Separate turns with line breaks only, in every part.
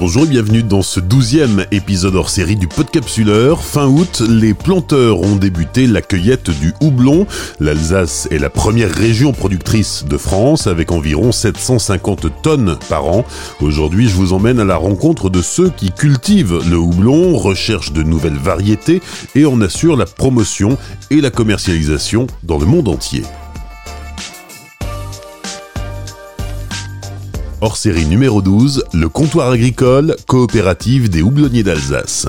Bonjour et bienvenue dans ce douzième épisode hors série du Podcapsuleur. Fin août, les planteurs ont débuté la cueillette du houblon. L'Alsace est la première région productrice de France avec environ 750 tonnes par an. Aujourd'hui, je vous emmène à la rencontre de ceux qui cultivent le houblon, recherchent de nouvelles variétés et en assurent la promotion et la commercialisation dans le monde entier. Hors série numéro 12, le comptoir agricole coopérative des houblonniers d'Alsace.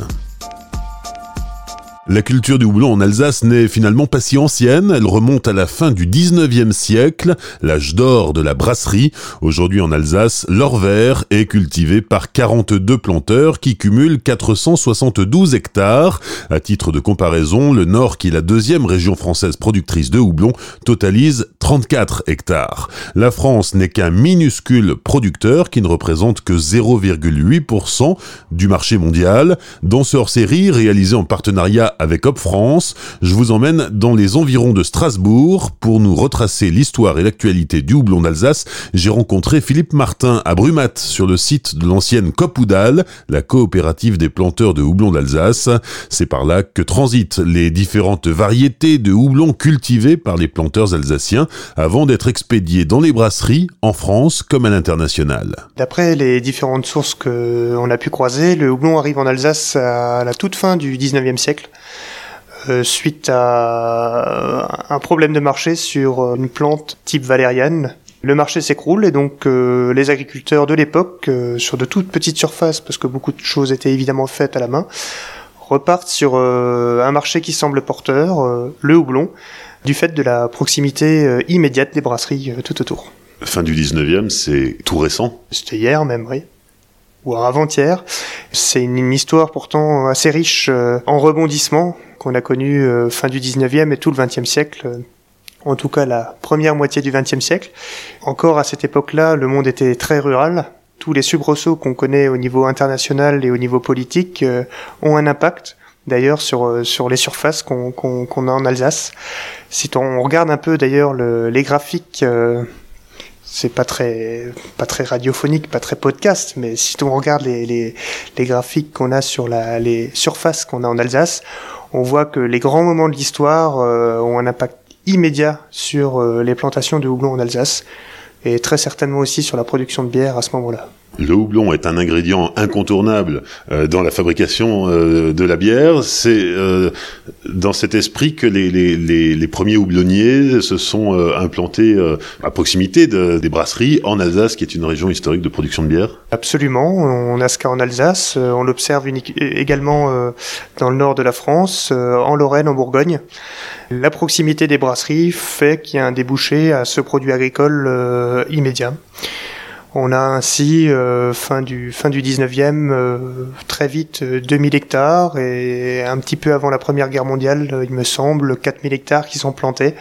La culture du houblon en Alsace n'est finalement pas si ancienne, elle remonte à la fin du 19e siècle, l'âge d'or de la brasserie. Aujourd'hui en Alsace, l'or vert est cultivé par 42 planteurs qui cumulent 472 hectares. À titre de comparaison, le Nord, qui est la deuxième région française productrice de houblon, totalise 34 hectares. La France n'est qu'un minuscule producteur qui ne représente que 0,8% du marché mondial. Dans ce hors-série réalisé en partenariat avec Hop France, je vous emmène dans les environs de Strasbourg pour nous retracer l'histoire et l'actualité du houblon d'Alsace. J'ai rencontré Philippe Martin à Brumat sur le site de l'ancienne Copoudal, la coopérative des planteurs de houblon d'Alsace. C'est par là que transitent les différentes variétés de houblon cultivées par les planteurs alsaciens avant d'être expédiés dans les brasseries en France comme à l'international.
D'après les différentes sources qu'on a pu croiser, le houblon arrive en Alsace à la toute fin du 19e siècle. Euh, suite à un problème de marché sur une plante type valériane. Le marché s'écroule et donc euh, les agriculteurs de l'époque, euh, sur de toutes petites surfaces, parce que beaucoup de choses étaient évidemment faites à la main, repartent sur un marché qui semble porteur, le houblon, du fait de la proximité immédiate des brasseries tout autour.
Fin du 19e, c'est tout récent?
C'était hier même, oui ou avant-hier. C'est une, histoire pourtant assez riche en rebondissements qu'on a connu euh, fin du 19e et tout le 20e siècle, euh, en tout cas la première moitié du 20e siècle. Encore à cette époque-là, le monde était très rural. Tous les soubresauts qu'on connaît au niveau international et au niveau politique euh, ont un impact d'ailleurs sur sur les surfaces qu'on qu'on a en Alsace. Si on regarde un peu d'ailleurs les graphiques c'est pas très pas très radiophonique, pas très podcast, mais si on regarde les, les, graphiques qu'on a sur la, les surfaces qu'on a en Alsace, on voit que les grands moments de l'histoire euh, ont un impact immédiat sur euh, les plantations de houblon en Alsace et très certainement aussi sur la production de bière à ce moment-là.
Le houblon est un ingrédient incontournable euh, dans la fabrication euh, de la bière. C'est euh, dans cet esprit que les, premiers houblonniers se sont implantés à proximité de, des brasseries en Alsace, qui est une région historique de production de bière.
Absolument, on a ce cas en Alsace, on l'observe également dans le nord de la France, en Lorraine, en Bourgogne. La proximité des brasseries fait qu'il y a un débouché à ce produit agricole immédiat. On a ainsi, euh, fin, du, fin du 19e, euh, très vite 2000 euh, hectares et un petit peu avant la Première Guerre mondiale, il me semble, 4000 hectares qui sont plantés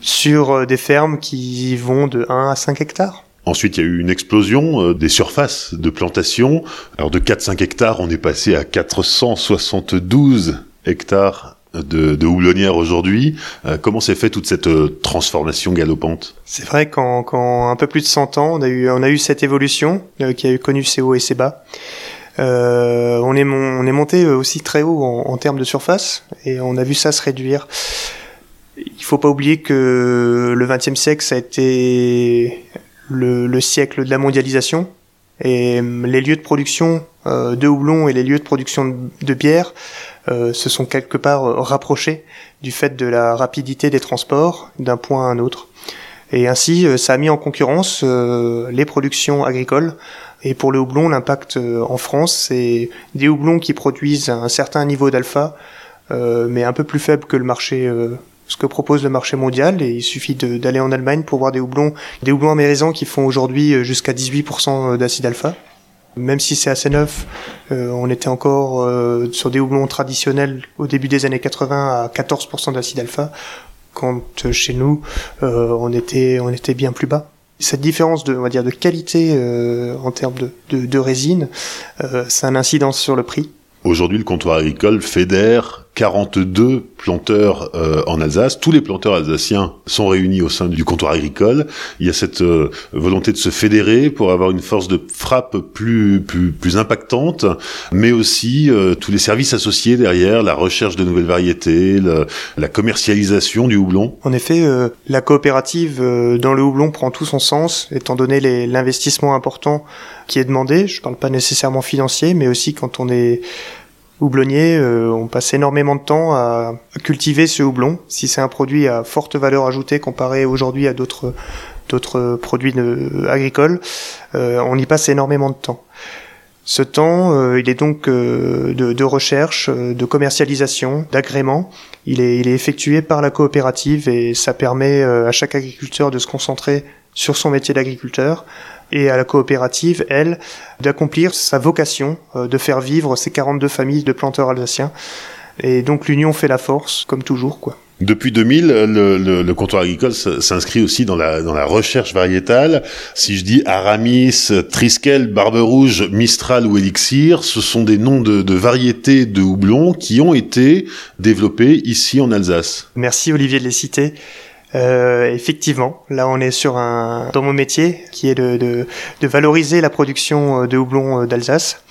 sur des fermes qui vont de 1 à 5 hectares.
Ensuite, il y a eu une explosion des surfaces de plantation. Alors de 4-5 hectares, on est passé à 472 hectares de, de aujourd'hui. Euh, comment s'est fait toute cette euh, transformation galopante?
C'est vrai qu'en un peu plus de 100 ans, on a eu, cette évolution euh, qui a connu ses hauts et ses bas. on, est on est monté aussi très haut en, termes de surface et on a vu ça se réduire. Il faut pas oublier que le XXe siècle, ça a été le, le, siècle de la mondialisation et les lieux de production de houblon et les lieux de production de bière euh, se sont quelque part euh, rapprochés du fait de la rapidité des transports d'un point à un autre. Et ainsi, euh, ça a mis en concurrence les productions agricoles. Et pour le houblon, l'impact en France, c'est des houblons qui produisent un certain niveau d'alpha, mais un peu plus faible que le marché ce que propose le marché mondial et il suffit d'aller en Allemagne pour voir des houblons des houblons amérisants qui font aujourd'hui jusqu'à 18% d'acide alpha même si c'est assez neuf, euh, on était encore euh, sur des houblons traditionnels au début des années 80 à 14% d'acide alpha, quand euh, chez nous on était on était bien plus bas. Cette différence de on va dire de qualité en termes de, de, de résine, a une incidence sur le prix.
Aujourd'hui, le comptoir agricole fédère 42 planteurs euh, en Alsace. Tous les planteurs alsaciens sont réunis au sein du comptoir agricole. Il y a cette euh, volonté de se fédérer pour avoir une force de frappe plus plus, plus impactante, mais aussi euh, tous les services associés derrière, la recherche de nouvelles variétés, la commercialisation du houblon.
En effet, la coopérative dans le houblon prend tout son sens, étant donné l'investissement important qui est demandé. Je ne parle pas nécessairement financier, mais aussi quand on est houblonnier, euh, on passe énormément de temps à, cultiver ce houblon. Si c'est un produit à forte valeur ajoutée comparé aujourd'hui à d'autres produits agricoles, euh, on y passe énormément de temps. Ce temps, euh, il est donc de, de, recherche, de commercialisation, d'agrément. Il est, il est effectué par la coopérative et ça permet à chaque agriculteur de se concentrer sur son métier d'agriculteur et à la coopérative, elle, d'accomplir sa vocation euh, de faire vivre ces 42 familles de planteurs alsaciens. Et donc l'union fait la force, comme toujours, quoi.
Depuis 2000, le, le, le comptoir agricole s'inscrit aussi dans la, dans la recherche variétale. Si je dis Aramis, Triskel, Barbe Rouge, Mistral ou Elixir, ce sont des noms de, de variétés de houblon qui ont été développés ici en Alsace.
Merci Olivier de les citer. Euh, effectivement, là on est sur un dans mon métier qui est de, de, de valoriser la production euh, de houblon euh, d'Alsace.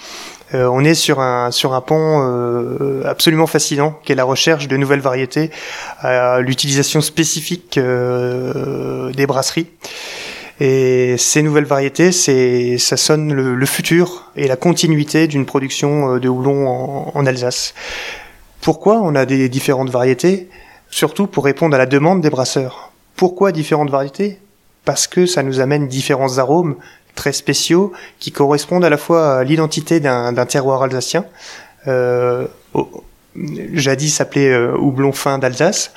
Euh, on est sur un sur un pont euh, absolument fascinant qui est la recherche de nouvelles variétés, l'utilisation spécifique des brasseries. Et ces nouvelles variétés, c'est ça sonne le, le, futur et la continuité d'une production de houblon en, en Alsace. Pourquoi on a des différentes variétés? Surtout pour répondre à la demande des brasseurs. Pourquoi différentes variétés? Parce que ça nous amène différents arômes très spéciaux qui correspondent à la fois à l'identité d'un terroir alsacien, euh, jadis appelé euh, houblon fin d'Alsace,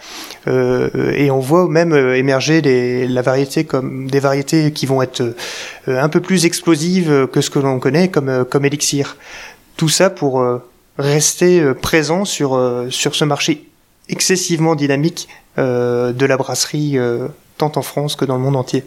euh, et on voit même euh, émerger des, la variété comme des variétés qui vont être un peu plus explosives que ce que l'on connaît comme comme élixir. Tout ça pour rester présent sur sur ce marché excessivement dynamique euh, de la brasserie, euh, tant en France que dans le monde entier.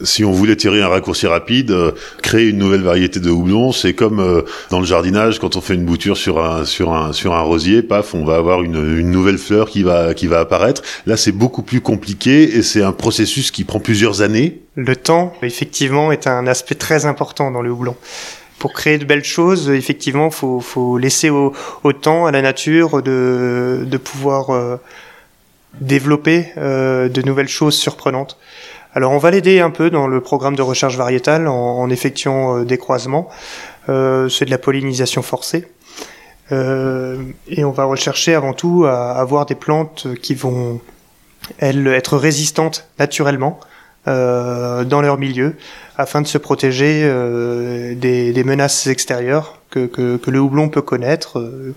Si on voulait tirer un raccourci rapide, euh, créer une nouvelle variété de houblon, c'est comme euh, dans le jardinage quand on fait une bouture sur un sur un sur un rosier, paf, on va avoir une, une nouvelle fleur qui va qui va apparaître. Là, c'est beaucoup plus compliqué et c'est un processus qui prend plusieurs années.
Le temps, effectivement, est un aspect très important dans le houblon pour créer de belles choses, effectivement, faut, faut laisser au, temps à la nature de, pouvoir euh, développer euh, de nouvelles choses surprenantes. Alors, on va l'aider un peu dans le programme de recherche variétale en, effectuant euh, des croisements. C'est de la pollinisation forcée. et on va rechercher avant tout à avoir des plantes qui vont, elles, être résistantes naturellement dans leur milieu afin de se protéger euh, des, menaces extérieures que, le houblon peut connaître, euh,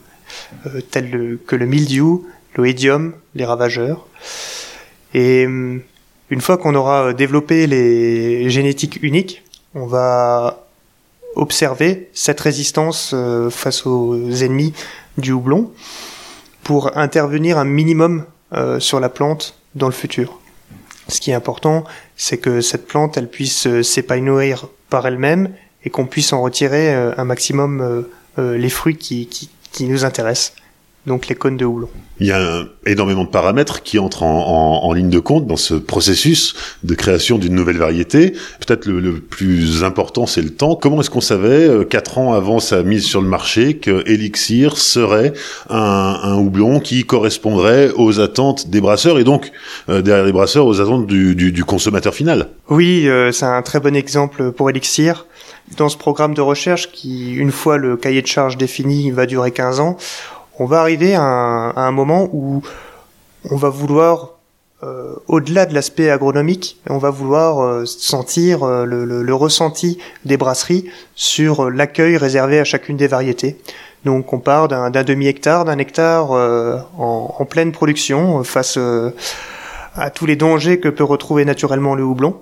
euh telles que le mildiou, l'oïdium, les ravageurs. Et une fois qu'on aura développé les génétiques uniques, on va observer cette résistance face aux ennemis du houblon pour intervenir un minimum sur la plante dans le futur. Ce qui est important, c'est que cette plante, elle puisse euh, s'épanouir par elle-même et qu'on puisse en retirer euh, un maximum euh, les fruits qui, qui, qui nous intéressent donc les cônes de houblon.
Il y a énormément de paramètres qui entrent en, en, en, ligne de compte dans ce processus de création d'une nouvelle variété. Peut-être le, le, plus important, c'est le temps. Comment est-ce qu'on savait, euh, quatre ans avant sa mise sur le marché, que Elixir serait un, un, houblon qui correspondrait aux attentes des brasseurs et donc, euh, derrière les brasseurs, aux attentes du, du, du consommateur final?
Oui, euh, c'est un très bon exemple pour Elixir. Dans ce programme de recherche qui, une fois le cahier de charge défini, va durer 15 ans, on va arriver à un, moment où on va vouloir euh, au-delà de l'aspect agronomique, on va vouloir euh, sentir euh, le, ressenti des brasseries sur l'accueil réservé à chacune des variétés. Donc on part d'un demi-hectare, d'un hectare en, pleine production face à tous les dangers que peut retrouver naturellement le houblon.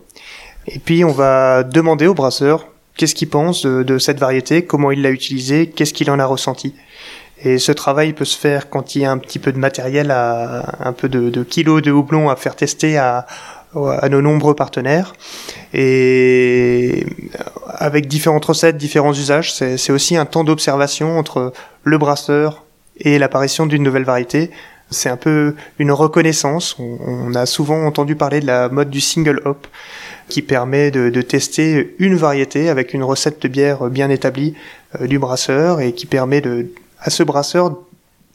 Et puis on va demander au brasseur qu'est-ce qu'il pense de cette variété, comment il l'a utilisée, qu'est-ce qu'il en a ressenti. Et ce travail peut se faire quand il y a un petit peu de matériel, à, un peu de, de kilos de houblon à faire tester à, à nos nombreux partenaires. Et avec différentes recettes, différents usages, c'est aussi un temps d'observation entre le brasseur et l'apparition d'une nouvelle variété. C'est un peu une reconnaissance. On, a souvent entendu parler de la mode du single hop qui permet de, de, tester une variété avec une recette de bière bien établie euh, du brasseur et qui permet de, à ce brasseur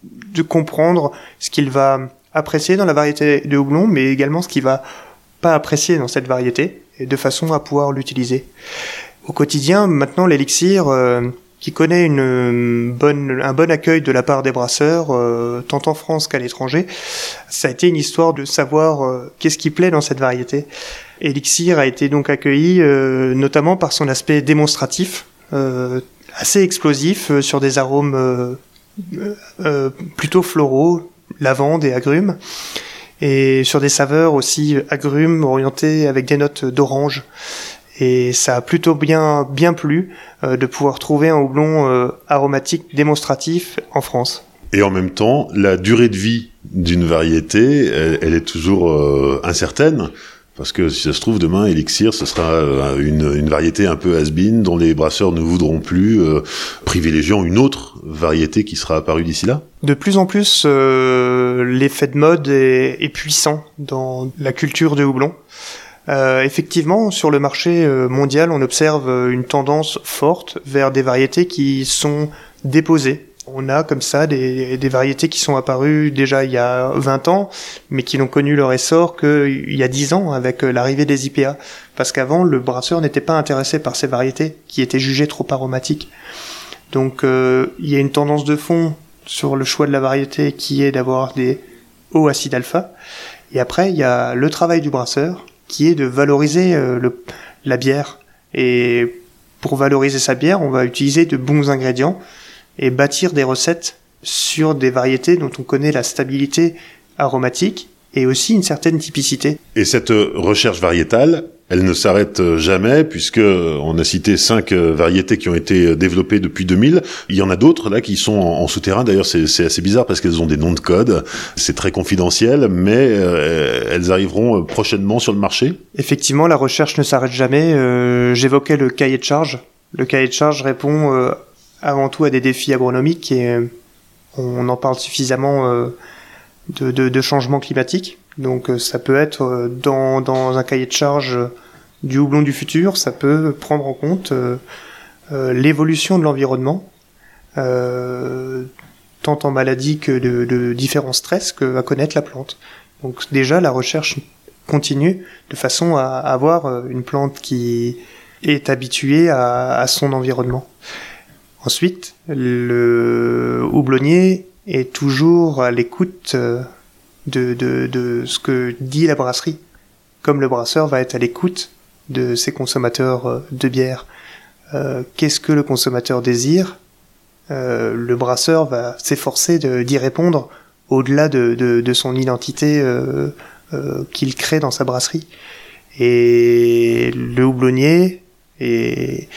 de comprendre ce qu'il va apprécier dans la variété de houblon, mais également ce qu'il va pas apprécier dans cette variété, et de façon à pouvoir l'utiliser. Au quotidien, maintenant, l'élixir, euh, qui connaît une bonne, un bon accueil de la part des brasseurs, euh, tant en France qu'à l'étranger, ça a été une histoire de savoir euh, qu'est-ce qui plaît dans cette variété. Elixir a été donc accueilli notamment par son aspect démonstratif, assez explosif sur des arômes plutôt floraux, lavande et agrumes et sur des saveurs aussi agrumes orientées avec des notes d'orange. Et ça a plutôt bien bien plu euh, de pouvoir trouver un houblon euh, aromatique démonstratif en France.
Et en même temps, la durée de vie d'une variété, elle, est toujours euh, incertaine. Parce que si ça se trouve, demain, Elixir, ce sera euh, une, une variété un peu has-been dont les brasseurs ne voudront plus, euh, privilégiant une autre variété qui sera apparue d'ici là
De plus en plus, euh, l'effet de mode est, est, puissant dans la culture de houblon. Euh, effectivement, sur le marché euh, mondial, on observe une tendance forte vers des variétés qui sont déposées on a comme ça des, variétés qui sont apparues déjà il y a 20 ans, mais qui n'ont connu leur essor qu'il y a 10 ans avec euh, l'arrivée des IPA. Parce qu'avant, le brasseur n'était pas intéressé par ces variétés qui étaient jugées trop aromatiques. Donc euh, il y a une tendance de fond sur le choix de la variété qui est d'avoir des hauts acides alpha. Et après, il y a le travail du brasseur qui est de valoriser euh, la bière. Et pour valoriser sa bière, on va utiliser de bons ingrédients et bâtir des recettes sur des variétés dont on connaît la stabilité aromatique et aussi une certaine typicité.
Et cette recherche variétale, elle ne s'arrête jamais puisque on a cité cinq variétés qui ont été développées depuis 2000. Il y en a d'autres là qui sont en, souterrain. D'ailleurs, c'est assez bizarre parce qu'elles ont des noms de code. C'est très confidentiel, mais euh, elles arriveront prochainement sur le marché.
Effectivement, la recherche ne s'arrête jamais. Euh, j'évoquais le cahier de charge. Le cahier de charge répond euh, avant tout à des défis agronomiques et euh, on en parle suffisamment euh, de, de, de changement climatique. Donc euh, ça peut être dans, un cahier de charge du houblon du futur, ça peut prendre en compte l'évolution de l'environnement, tant en maladie que de, différents stress que va connaître la plante. Donc déjà la recherche continue de façon à avoir une plante qui est habituée à son environnement. Ensuite, le houblonnier est toujours à l'écoute euh, de, ce que dit la brasserie, comme le brasseur va être à l'écoute de ses consommateurs euh, de bière. Euh, qu'est-ce que le consommateur désire? Le brasseur va s'efforcer d'y répondre au-delà de, de, son identité qu'il crée dans sa brasserie. Et le houblonnier est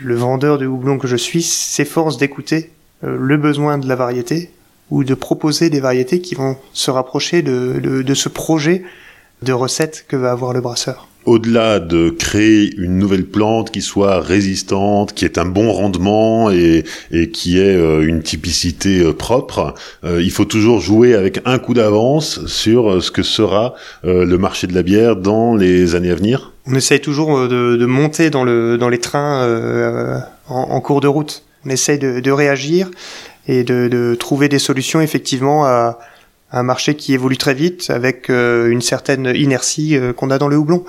le vendeur de houblon que je suis s'efforce d'écouter euh, le besoin de la variété ou de proposer des variétés qui vont se rapprocher de, de, ce projet de recette que va avoir le brasseur.
Au-delà de créer une nouvelle plante qui soit résistante, qui ait un bon rendement et, et qui ait euh, une typicité euh, propre, il faut toujours jouer avec un coup d'avance sur ce que sera le marché de la bière dans les années à venir
on essaye toujours euh, de, monter dans, le, dans les trains euh, en, cours de route. On essaye de, réagir et de, trouver des solutions effectivement à, un marché qui évolue très vite avec euh, une certaine inertie qu'on a dans le houblon.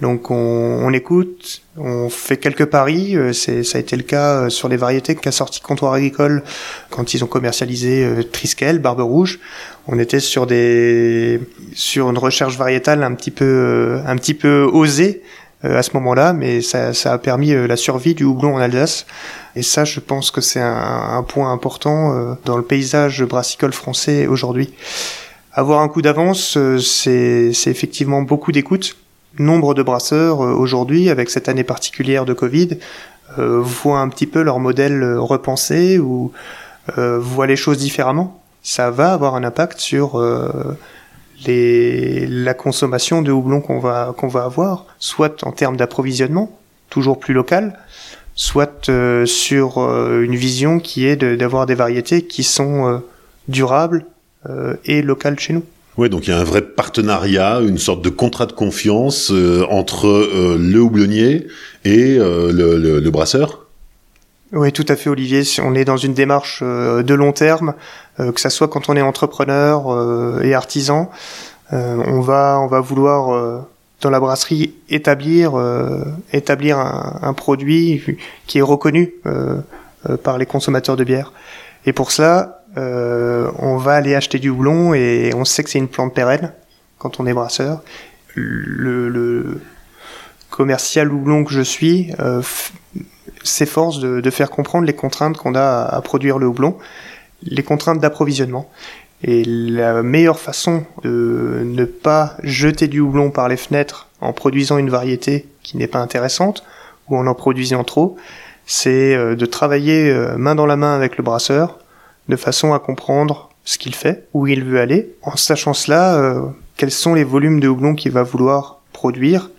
Donc on, écoute, on fait quelques paris. C'est, ça a été le cas sur les variétés qu'a sorti Comptoir Agricole quand ils ont commercialisé Triskel, Barbe Rouge on était sur des sur une recherche variétale un petit peu euh, un petit peu osée euh, à ce moment-là, mais ça, ça a permis euh, la survie du houblon en Alsace. Et ça, je pense que c'est un, point important dans le paysage brassicole français aujourd'hui. Avoir un coup d'avance, c'est effectivement beaucoup d'écoute. Nombre de brasseurs aujourd'hui, avec cette année particulière de Covid, voient un petit peu leur modèle repensé ou voient les choses différemment ça va avoir un impact sur euh, la consommation de houblon qu'on va, va avoir, soit en termes d'approvisionnement, toujours plus local, soit euh, sur euh, une vision qui est d'avoir des variétés qui sont durable et local chez nous.
Oui, donc il y a un vrai partenariat, une sorte de contrat de confiance entre le houblonnier et le, brasseur?
Oui, tout à fait, Olivier. On est dans une démarche de long terme, que ça soit quand on est entrepreneur et artisan. on va, on va vouloir dans la brasserie établir euh, établir un, produit qui est reconnu euh, euh, par les consommateurs de bière. Et pour cela, on va aller acheter du houblon et on sait que c'est une plante pérenne quand on est brasseur. Le, commercial houblon que je suis s'efforce de, faire comprendre les contraintes qu'on a à produire le houblon, les contraintes d'approvisionnement. Et la meilleure façon de ne pas jeter du houblon par les fenêtres en produisant une variété qui n'est pas intéressante ou en en produisant trop, c'est euh, de travailler euh, main dans la main avec le brasseur de façon à comprendre ce qu'il fait, où il veut aller, en sachant cela, euh, quels sont les volumes de houblon qu'il va vouloir produire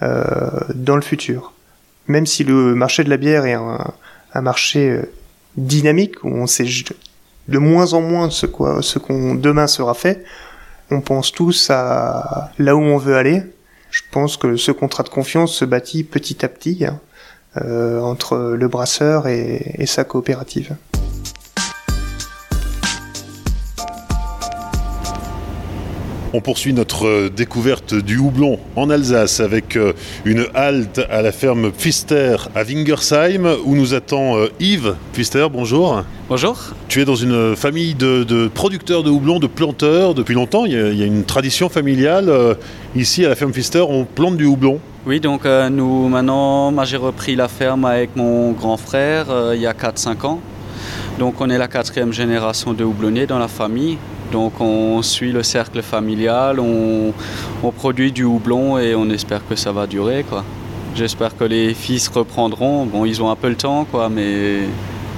dans le futur. Même si le marché de la bière est un, marché dynamique, où on sait de moins en moins ce qu'on demain sera fait. On pense tous à là où on veut aller. Je pense que ce contrat de confiance se bâtit petit à petit hein, euh, entre le brasseur et sa coopérative.
On poursuit notre euh, découverte du houblon en Alsace avec euh, une halte à la ferme Pfister à Wingersheim où nous attend euh, Yves Pfister. Bonjour.
Bonjour.
Tu es dans une famille de, producteurs de houblon, de planteurs depuis longtemps. Il y a, une tradition familiale. Ici à la ferme Pfister, on plante du houblon.
Oui, donc nous maintenant, moi j'ai repris la ferme avec mon grand frère il y a 4-5 ans. Donc on est la quatrième génération de houblonniers dans la famille. Donc on suit le cercle familial, on, produit du houblon et on espère que ça va durer. Quoi. J'espère que les fils reprendront. Bon, ils ont un peu le temps, quoi, mais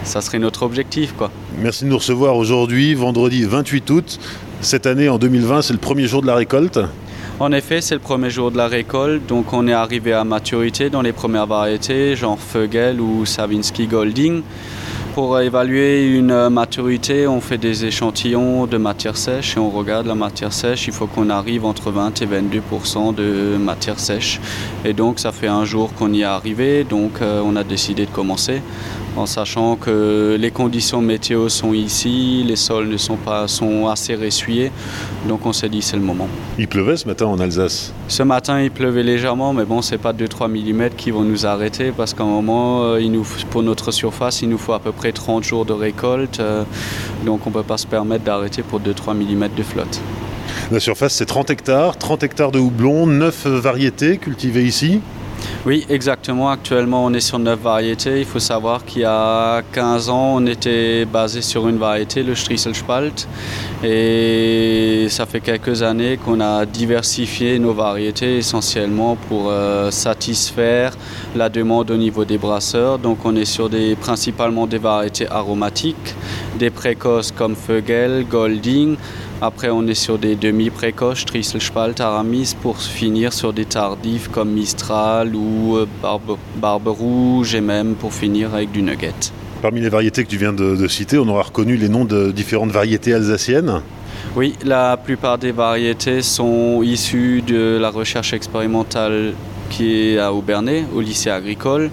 ça serait notre objectif. Quoi.
Merci de nous recevoir aujourd'hui, vendredi 28 août. Cette année, en 2020, c'est le premier jour de la récolte.
En effet, c'est le premier jour de la récolte, donc on est arrivé à maturité dans les premières variétés, genre Feugel ou Savinsky Golding. Pour évaluer une maturité, on fait des échantillons de matière sèche et on regarde la matière sèche. Il faut qu'on arrive entre 20 et 22% de matière sèche. Et donc ça fait un jour qu'on y est arrivé, donc euh, on a décidé de commencer en sachant que les conditions météo sont ici, les sols ne sont pas sont assez ressuyés, donc on s'est dit c'est le moment.
Il pleuvait ce matin en Alsace
Ce matin il pleuvait légèrement, mais bon c'est pas 2-3 mm qui vont nous arrêter parce qu'à un moment euh, il nous, pour notre surface il nous faut à peu près 30 jours de récolte, euh, donc on ne peut pas se permettre d'arrêter pour 2-3 mm de flotte.
La surface c'est 30 hectares, 30 hectares de houblon, 9 variétés cultivées ici
oui, exactement. Actuellement, on est sur neuf variétés. Il faut savoir qu'il y a 15 ans, on était basé sur une variété, le Strieselspalt. Et ça fait quelques années qu'on a diversifié nos variétés essentiellement pour euh, satisfaire la demande au niveau des brasseurs. Donc on est sur des, principalement des variétés aromatiques, des précoces comme Feugel, Golding, après, on est sur des demi-précoces, Trisselspalt, Aramis, pour finir sur des tardifs comme Mistral ou euh, Barbe, Rouge et même pour finir avec du Nugget.
Parmi les variétés que tu viens de, citer, on aura reconnu les noms de différentes variétés alsaciennes.
Oui, la plupart des variétés sont issues de la recherche expérimentale qui est à Aubernay, au lycée agricole.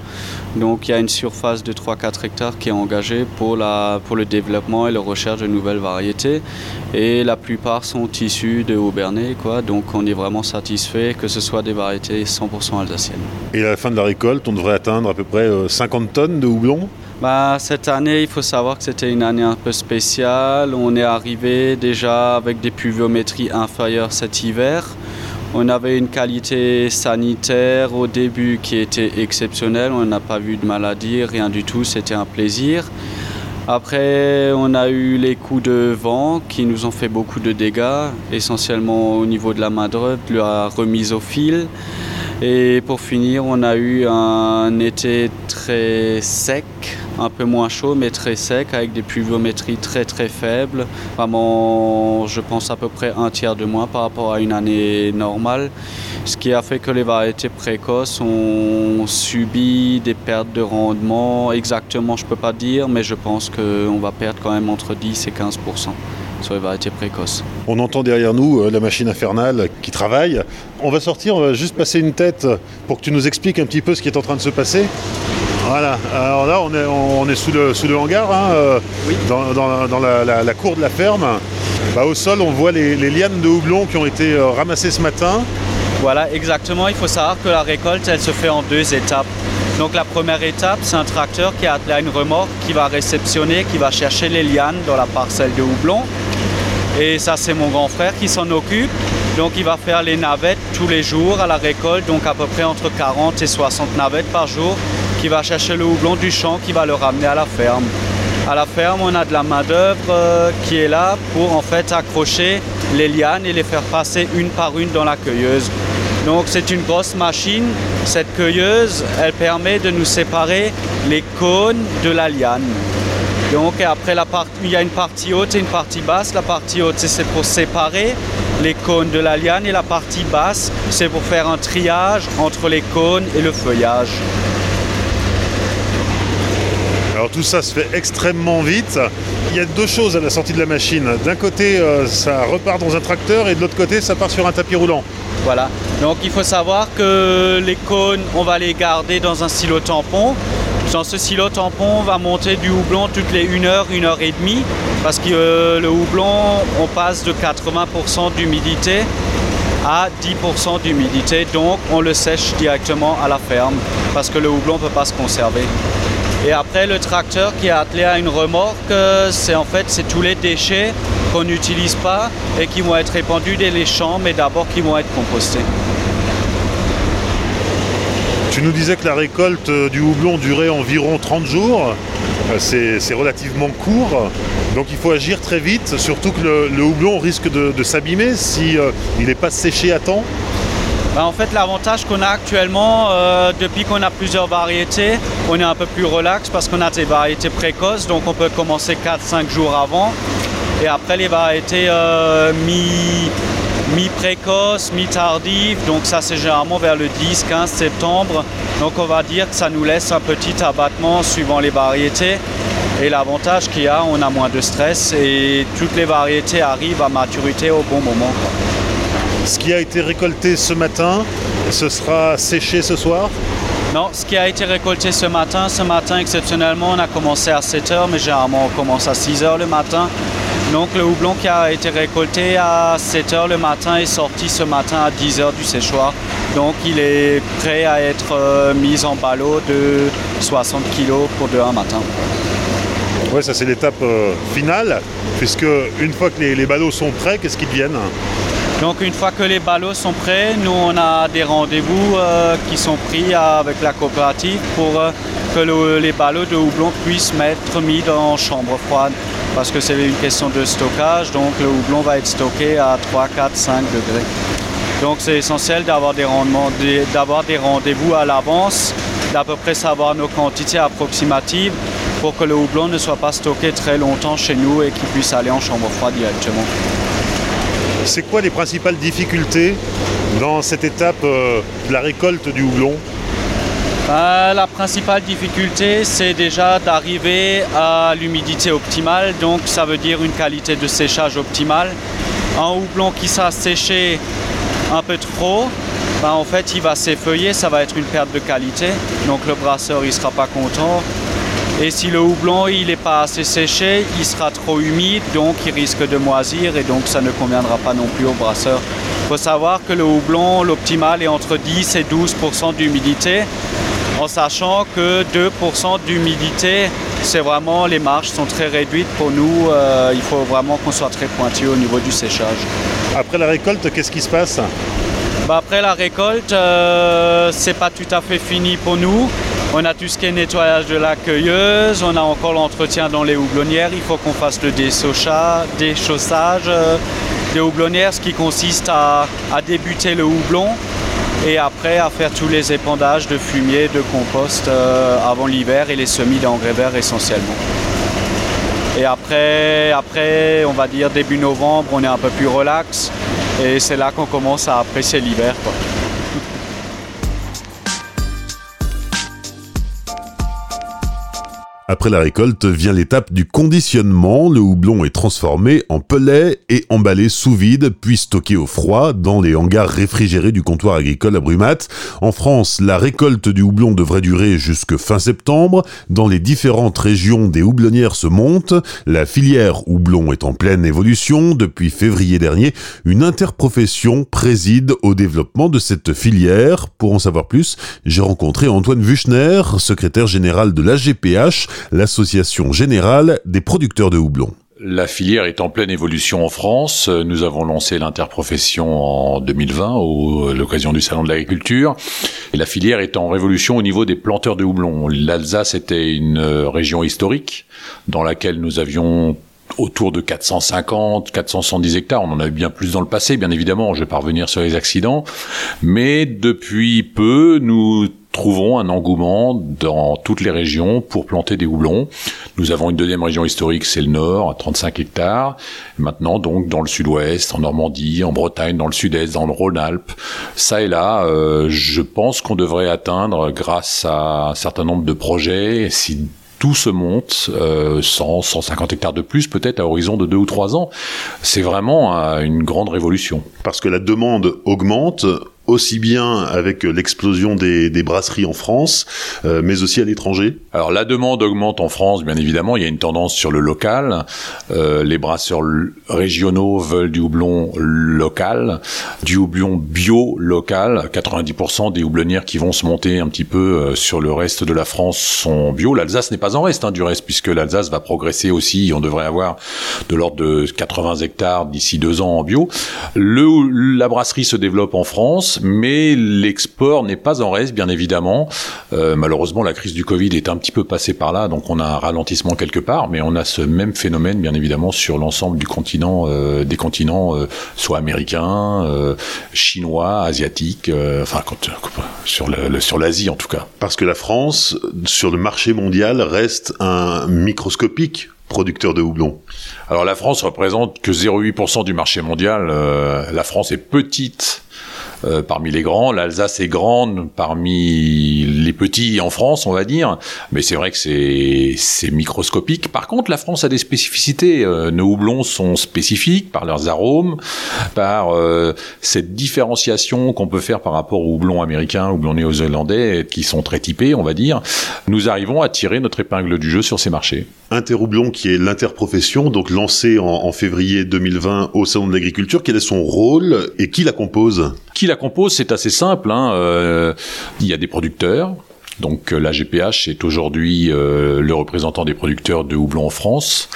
Donc il y a une surface de 3-4 hectares qui est engagée pour, la, pour le développement et la recherche de nouvelles variétés. Et la plupart sont issus de Aubernay, quoi. donc on est vraiment satisfait que ce soit des variétés 100% alsaciennes.
Et à la fin de la récolte, on devrait atteindre à peu près 50 euh, tonnes de houblon?
Bah, cette année, il faut savoir que c'était une année un peu spéciale. On est arrivé déjà avec des pluviométries inférieures cet hiver. On avait une qualité sanitaire au début qui était exceptionnelle. On n'a pas vu de maladie, rien du tout. C'était un plaisir. Après, on a eu les coups de vent qui nous ont fait beaucoup de dégâts, essentiellement au niveau de la main-d'œuvre, la remise au fil. Et pour finir, on a eu un été très sec, un peu moins chaud mais très sec avec des pluviométries très très faibles. Vraiment, je pense à peu près un tiers de moins par rapport à une année normale. Ce qui a fait que les variétés précoces ont subi des pertes de rendement. Exactement, je ne peux pas dire, mais je pense qu'on va perdre quand même entre 10 et 15% sur les variétés précoces.
On entend derrière nous euh, la machine infernale qui travaille. On va sortir, on va juste passer une tête pour que tu nous expliques un petit peu ce qui est en train de se passer. Voilà, alors là on est, on est sous, le, sous le hangar, hein, euh, dans, la, cour de la ferme. Bah, au sol on voit les, lianes de houblon qui ont été euh, ramassées ce matin.
Voilà, exactement. Il faut savoir que la récolte, elle se fait en deux étapes. Donc la première étape, c'est un tracteur qui a attelé à une remorque qui va réceptionner, qui va chercher les lianes dans la parcelle de houblon. Et ça, c'est mon grand frère qui s'en occupe. Donc il va faire les navettes tous les jours à la récolte, donc à peu près entre 40 et 60 navettes par jour, qui va chercher le houblon du champ, qui va le ramener à la ferme. À la ferme, on a de la main-d'œuvre euh, qui est là pour en fait accrocher les lianes et les faire passer une par une dans la cueilleuse. Donc c'est une grosse machine. Cette cueilleuse, elle permet de nous séparer les cônes de la liane. Donc après la il y a une partie haute et une partie basse. La partie haute c'est pour séparer les cônes de la liane et la partie basse c'est pour faire un triage entre les cônes et le feuillage.
Alors tout ça se fait extrêmement vite. Il y a deux choses à la sortie de la machine. D'un côté, euh, ça repart dans un tracteur et de l'autre côté, ça part sur un tapis roulant.
Voilà. Donc il faut savoir que les cônes, on va les garder dans un silo tampon. Dans ce silo tampon, on va monter du houblon toutes les 1 heure, 1 heure et demie, parce que euh, le houblon, on passe de 80% d'humidité à 10% d'humidité, donc on le sèche directement à la ferme, parce que le houblon ne peut pas se conserver. Et après, le tracteur qui est attelé à une remorque, euh, c'est en fait c'est tous les déchets qu'on n'utilise pas et qui vont être répandus dans les champs, mais d'abord qui vont être compostés.
Tu nous disais que la récolte euh, du houblon durait environ 30 jours. Euh, c'est relativement court, donc il faut agir très vite, surtout que le, houblon risque de, s'abîmer s'il si, n'est pas séché à temps.
Bah, en fait, l'avantage qu'on a actuellement, euh, depuis qu'on a plusieurs variétés, on est un peu plus relax parce qu'on a des variétés précoces, donc on peut commencer 4-5 jours avant. Et après, les variétés euh, mi mi-précoce, mi-tardive, donc ça c'est généralement vers le 10-15 septembre. Donc on va dire que ça nous laisse un petit abattement suivant les variétés. Et l'avantage qu'il y a, on a moins de stress et toutes les variétés arrivent à maturité au bon moment.
Ce qui a été récolté ce matin, ce sera séché ce soir
Non, ce qui a été récolté ce matin, ce matin exceptionnellement, on a commencé à 7h, mais généralement on commence à 6h le matin. Donc le houblon qui a été récolté à 7h le matin est sorti ce matin à 10h du séchoir. Donc il est prêt à être euh, mis en ballot de 60 kg pour demain matin.
Oui, ça c'est l'étape euh, finale, puisque une fois que les, les ballots sont prêts, qu'est-ce qu'ils deviennent?
Donc une fois que les ballots sont prêts, nous on a des rendez-vous euh, qui sont pris avec la coopérative pour euh, que les ballots de houblon puissent être mis dans chambre froide parce que c'est une question de stockage, donc le houblon va être stocké à 3, 4, 5 degrés. Donc c'est essentiel d'avoir des, des rendez-vous à l'avance, d'à peu près savoir nos quantités approximatives pour que le houblon ne soit pas stocké très longtemps chez nous et qu'il puisse aller en chambre froide directement.
C'est quoi les principales difficultés dans cette étape euh, de la récolte du houblon
bah, La principale difficulté, c'est déjà d'arriver à l'humidité optimale, donc ça veut dire une qualité de séchage optimale. Un houblon qui sera séché un peu trop, bah, en fait il va s'effeuiller, ça va être une perte de qualité, donc le brasseur il sera pas content. Et si le houblon il n'est pas assez séché, il sera trop humide, donc il risque de moisir et donc ça ne conviendra pas non plus au brasseur. Il faut savoir que le houblon, l'optimal est entre 10 et 12% d'humidité, en sachant que 2% d'humidité, c'est vraiment les marges sont très réduites pour nous. Euh, il faut vraiment qu'on soit très pointu au niveau du séchage.
Après la récolte, qu'est-ce qui se passe?
Bah, Après la récolte, euh, c'est pas tout à fait fini pour nous. On a tout ce qui est nettoyage de la cueilleuse, on a encore l'entretien dans les houblonnières, il faut qu'on fasse le déchaussage euh, des houblonnières, ce qui consiste à, débuter le houblon et après à faire tous les épandages de fumier, de compost euh, avant l'hiver et les semis d'engrais verts essentiellement. Et après, après, on va dire début novembre, on est un peu plus relax et c'est là qu'on commence à apprécier l'hiver.
Après la récolte vient l'étape du conditionnement. Le houblon est transformé en pellet et emballé sous vide, puis stocké au froid dans les hangars réfrigérés du comptoir agricole à Brumat. En France, la récolte du houblon devrait durer jusque fin septembre. Dans les différentes régions des houblonnières se montent. La filière houblon est en pleine évolution. Depuis février dernier, une interprofession préside au développement de cette filière. Pour en savoir plus, j'ai rencontré Antoine Vuchner, secrétaire général de l'AGPH, l'Association générale des producteurs de houblon.
La filière est en pleine évolution en France. Nous avons lancé l'interprofession en 2020 à l'occasion du Salon de l'agriculture. La filière est en révolution au niveau des planteurs de houblon. L'Alsace était une région historique dans laquelle nous avions autour de 450, 470 hectares. On en a eu bien plus dans le passé, bien évidemment. Je vais pas revenir sur les accidents. Mais depuis peu, nous trouvons un engouement dans toutes les régions pour planter des houblons. Nous avons une deuxième région historique, c'est le Nord, à 35 hectares. Maintenant, donc, dans le Sud-Ouest, en Normandie, en Bretagne, dans le Sud-Est, dans le Rhône-Alpes, ça et là, euh, je pense qu'on devrait atteindre, grâce à un certain nombre de projets, si tout se monte, euh, 100, 150 hectares de plus peut-être à horizon de deux ou trois ans. C'est vraiment euh, une grande révolution.
Parce que la demande augmente, aussi bien avec l'explosion des, des, brasseries en France, euh, mais aussi à l'étranger
Alors la demande augmente en France, bien évidemment. Il y a une tendance sur le local. Euh, les brasseurs régionaux veulent du houblon local, du houblon bio local. 90% des houblonnières qui vont se monter un petit peu euh, sur le reste de la France sont bio. L'Alsace n'est pas en reste hein, du reste, puisque l'Alsace va progresser aussi. On devrait avoir de l'ordre de 80 hectares d'ici deux ans en bio. La brasserie se développe en France mais l'export n'est pas en reste, bien évidemment. Euh, malheureusement, la crise du Covid est un petit peu passée par là, donc on a un ralentissement quelque part, mais on a ce même phénomène, bien évidemment, sur l'ensemble du continent, euh, des continents, soit américains, chinois, asiatiques, euh, enfin quand, sur le, sur l'Asie en tout cas.
Parce que la France, sur le marché mondial, reste un microscopique producteur de houblon
Alors la France représente que 0,8% du marché mondial. Euh, la France est petite euh, parmi les grands. L'Alsace est grande parmi les petits en France, on va dire. Mais c'est vrai que c'est, microscopique. Par contre, la France a des spécificités. Euh, nos houblons sont spécifiques par leurs arômes, par euh, cette différenciation qu'on peut faire par rapport aux houblons américains, houblons néo-zélandais, qui sont très typés, on va dire. Nous arrivons à tirer notre épingle du jeu sur ces marchés.
Interhoublon, qui est l'interprofession, donc lancé en, en février 2020 au Salon de l'Agriculture, quel est son rôle et qui la compose?
Qui la compose, c'est assez simple. Hein. Euh, il y a des producteurs. Donc la GPH est aujourd'hui euh, le représentant des producteurs de houblon en France.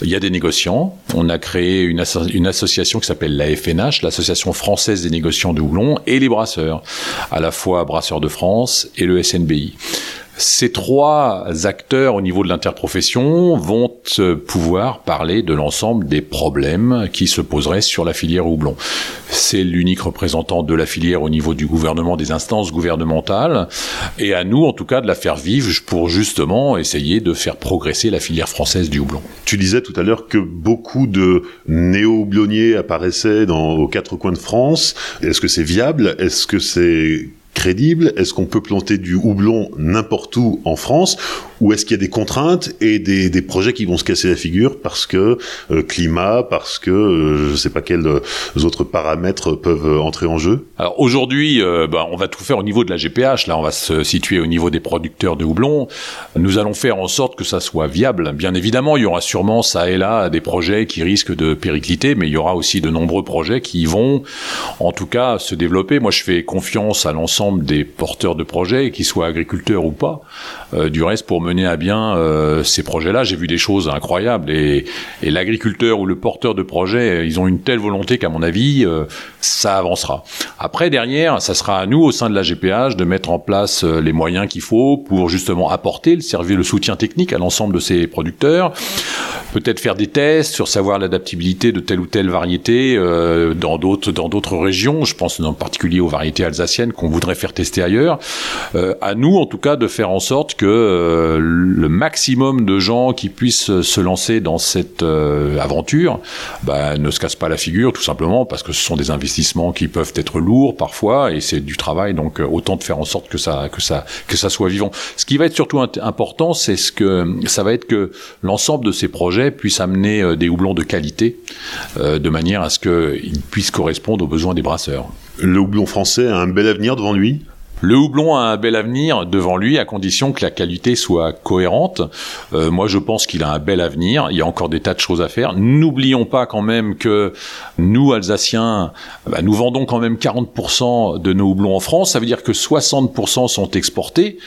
Il y a des négociants. On a créé une, une association qui s'appelle la FNH, l'Association française des négociants de houblon, et les brasseurs, à la fois Brasseurs de France et le SNBI. Ces trois acteurs au niveau de l'interprofession vont pouvoir parler de l'ensemble des problèmes qui se poseraient sur la filière houblon. C'est l'unique représentant de la filière au niveau du gouvernement, des instances gouvernementales, et à nous en tout cas de la faire vivre pour justement essayer de faire progresser la filière française du houblon.
Tu disais tout à l'heure que beaucoup de néo-houblonniers apparaissaient dans, aux quatre coins de France. Est-ce que c'est viable? Est-ce que c'est crédible? Est-ce qu'on peut planter du houblon n'importe où en France? Ou est-ce qu'il y a des contraintes et des, projets qui vont se casser la figure parce que euh, climat, parce que euh, je sais pas quels euh, autres paramètres peuvent entrer en jeu?
Alors aujourd'hui, euh, bah, on va tout faire au niveau de la GPH. Là, on va se situer au niveau des producteurs de houblon. Nous allons faire en sorte que ça soit viable. Bien évidemment, il y aura sûrement ça et là des projets qui risquent de péricliter, mais il y aura aussi de nombreux projets qui vont, en tout cas, se développer. Moi, je fais confiance à l'ensemble des porteurs de projets, qu'ils soient agriculteurs ou pas. Euh, du reste, pour mener à bien euh, ces projets-là, j'ai vu des choses incroyables. Et, l'agriculteur ou le porteur de projet, ils ont une telle volonté qu'à mon avis, euh, ça avancera. Après, derrière, ça sera à nous, au sein de la GPH, de mettre en place euh, les moyens qu'il faut pour justement apporter le service, le soutien technique à l'ensemble de ces producteurs. Peut-être faire des tests sur savoir l'adaptabilité de telle ou telle variété euh, dans d'autres dans d'autres régions. Je pense en particulier aux variétés alsaciennes qu'on voudrait faire tester ailleurs. Euh, à nous, en tout cas, de faire en sorte que euh, le maximum de gens qui puissent se lancer dans cette aventure bah, ne se cassent pas la figure, tout simplement parce que ce sont des investissements qui peuvent être lourds parfois et c'est du travail, donc autant de faire en sorte que ça, que ça, que ça soit vivant. Ce qui va être surtout important, c'est ce que ça va être que l'ensemble de ces projets puissent amener des houblons de qualité, de manière à ce qu'ils puissent correspondre aux besoins des brasseurs.
Le houblon français a un bel avenir devant lui?
Le houblon a un bel avenir devant lui à condition que la qualité soit cohérente. Euh, moi, je pense qu'il a un bel avenir. Il y a encore des tas de choses à faire. N'oublions pas quand même que nous, Alsaciens, bah, nous vendons quand même 40% de nos houblons en France. Ça veut dire que 60% sont exportés.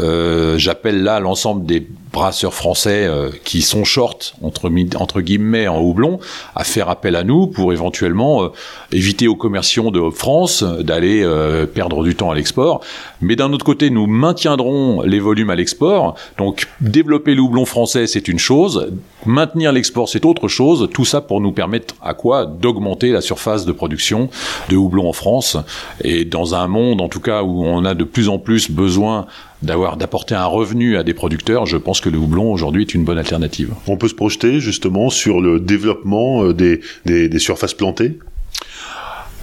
Euh, j'appelle là l'ensemble des brasseurs français euh, qui sont short entre, entre guillemets en houblon à faire appel à nous pour éventuellement éviter aux commerciaux de France d'aller perdre du temps à l'export. Mais d'un autre côté, nous maintiendrons les volumes à l'export. Donc développer le houblon français, c'est une chose. Maintenir l'export, c'est autre chose. Tout ça pour nous permettre à quoi D'augmenter la surface de production de houblon en France. Et dans un monde, en tout cas, où on a de plus en plus besoin d'avoir d'apporter un revenu à des producteurs, je pense que le houblon aujourd'hui est une bonne alternative.
On peut se projeter justement sur le développement euh, des, surfaces plantées?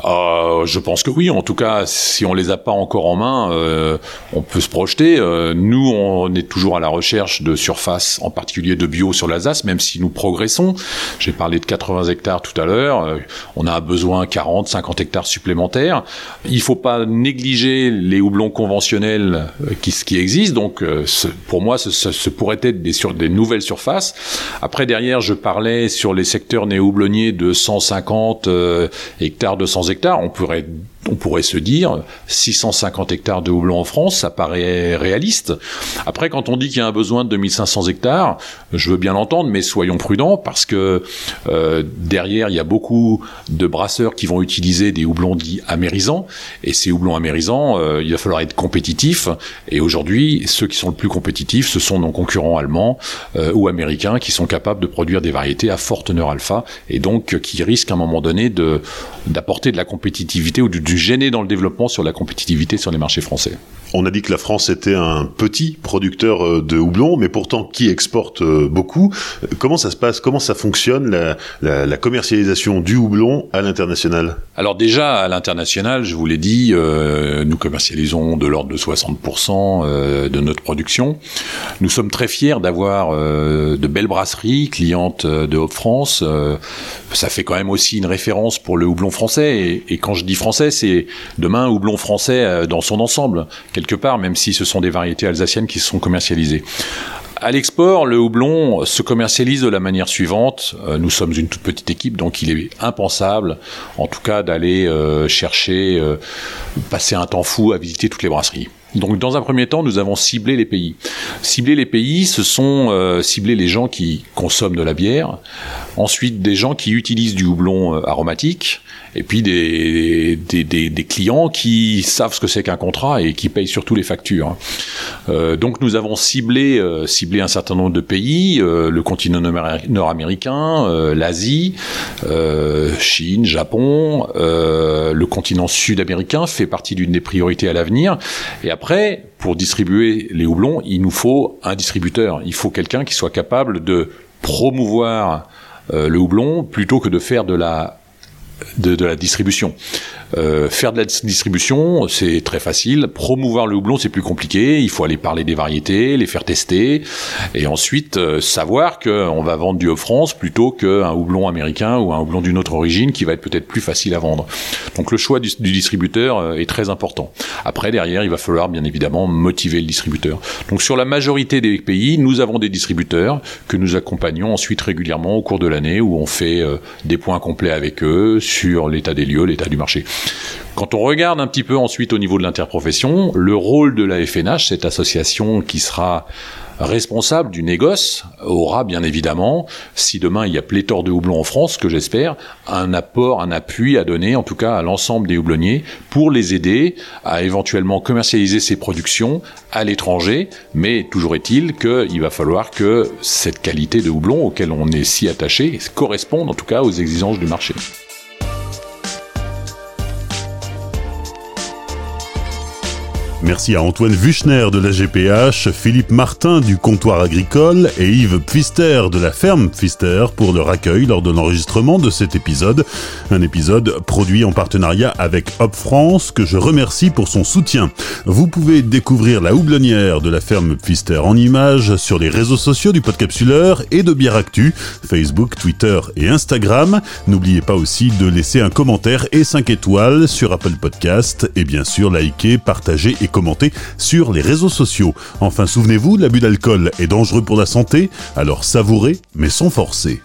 Euh, je pense que oui. En tout cas, si on les a pas encore en main, euh, on peut se projeter. Euh, nous, on est toujours à la recherche de surfaces, en particulier de bio sur l'Alsace, même si nous progressons. J'ai parlé de 80 hectares tout à l'heure. On a besoin 40, 50 hectares supplémentaires. Il faut pas négliger les houblons conventionnels qui, qui existent. Donc, pour moi, ce, ce, pourrait être des, sur, des nouvelles surfaces. Après, derrière, je parlais sur les secteurs néo-houblonniers de 150 hectares, 200 hectares on pourrait on pourrait se dire 650 hectares de houblon en France, ça paraît réaliste. Après, quand on dit qu'il y a un besoin de 2500 hectares, je veux bien l'entendre, mais soyons prudents parce que euh, derrière, il y a beaucoup de brasseurs qui vont utiliser des houblons dits amérisants, et ces houblons amérisants, euh, il va falloir être compétitif. Et aujourd'hui, ceux qui sont le plus compétitifs, ce sont nos concurrents allemands euh, ou américains qui sont capables de produire des variétés à forte teneur alpha, et donc qui risquent à un moment donné d'apporter de la compétitivité ou du gêner dans le développement sur la compétitivité sur les marchés français.
On a dit que la France était un petit producteur euh, de houblon, mais pourtant qui exporte euh, beaucoup. Comment ça se passe? Comment ça fonctionne la, la, la commercialisation du houblon à l'international?
Alors déjà à l'international, je vous l'ai dit, euh, nous commercialisons de l'ordre de 60% euh, de notre production. Nous sommes très fiers d'avoir euh, de belles brasseries clientes de Haute-France. ça fait quand même aussi une référence pour le houblon français. Et, et quand je dis français, c'est demain houblon français dans son ensemble quelque part, même si ce sont des variétés alsaciennes qui sont commercialisées. À l'export, le houblon se commercialise de la manière suivante. Euh, nous sommes une toute petite équipe, donc il est impensable, en tout cas, d'aller euh, chercher, euh, passer un temps fou à visiter toutes les brasseries. Donc dans un premier temps, nous avons ciblé les pays. Cibler les pays, ce sont euh, cibler les gens qui consomment de la bière, ensuite des gens qui utilisent du houblon euh, aromatique, et puis des, clients qui savent ce que c'est qu'un contrat et qui payent surtout les factures. Euh, donc nous avons ciblé, euh, ciblé un certain nombre de pays, euh, le continent nord-américain, l'Asie, Chine, Japon, le continent sud-américain fait partie d'une des priorités à l'avenir, et après pour distribuer les houblons, il nous faut un distributeur. Il faut quelqu'un qui soit capable de promouvoir le houblon plutôt que de faire de la de, la distribution. Euh, faire de la distribution, c'est très facile. Promouvoir le houblon, c'est plus compliqué. Il faut aller parler des variétés, les faire tester, et ensuite euh, savoir qu'on va vendre du Haut-France plutôt qu'un houblon américain ou un houblon d'une autre origine qui va être peut-être plus facile à vendre. Donc le choix du, du distributeur euh, est très important. Après, derrière, il va falloir bien évidemment motiver le distributeur. Donc sur la majorité des pays, nous avons des distributeurs que nous accompagnons ensuite régulièrement au cours de l'année où on fait euh, des points complets avec eux sur l'état des lieux, l'état du marché. Quand on regarde un petit peu ensuite au niveau de l'interprofession, le rôle de la FNH, cette association qui sera responsable du négoce aura bien évidemment, si demain il y a pléthore de houblons en France, que j'espère, un apport, un appui à donner, en tout cas à l'ensemble des houblonniers, pour les aider à éventuellement commercialiser ces productions à l'étranger. Mais toujours est-il qu'il va falloir que cette qualité de houblon auquel on est si attaché corresponde en tout cas aux exigences du marché.
Merci à Antoine Vuchner de la GPH, Philippe Martin du comptoir agricole et Yves Pfister de la ferme Pfister pour leur accueil lors de l'enregistrement de cet épisode. Un épisode produit en partenariat avec Hop France que je remercie pour son soutien. Vous pouvez découvrir la houblonnière de la ferme Pfister en images sur les réseaux sociaux du Podcapsuleur et de Bière Actu, Facebook, Twitter et Instagram. N'oubliez pas aussi de laisser un commentaire et 5 étoiles sur Apple Podcast et bien sûr liker, partager et commenter sur les réseaux sociaux. Enfin, souvenez-vous, l'abus d'alcool est dangereux pour la santé, alors savourez, mais sans forcer.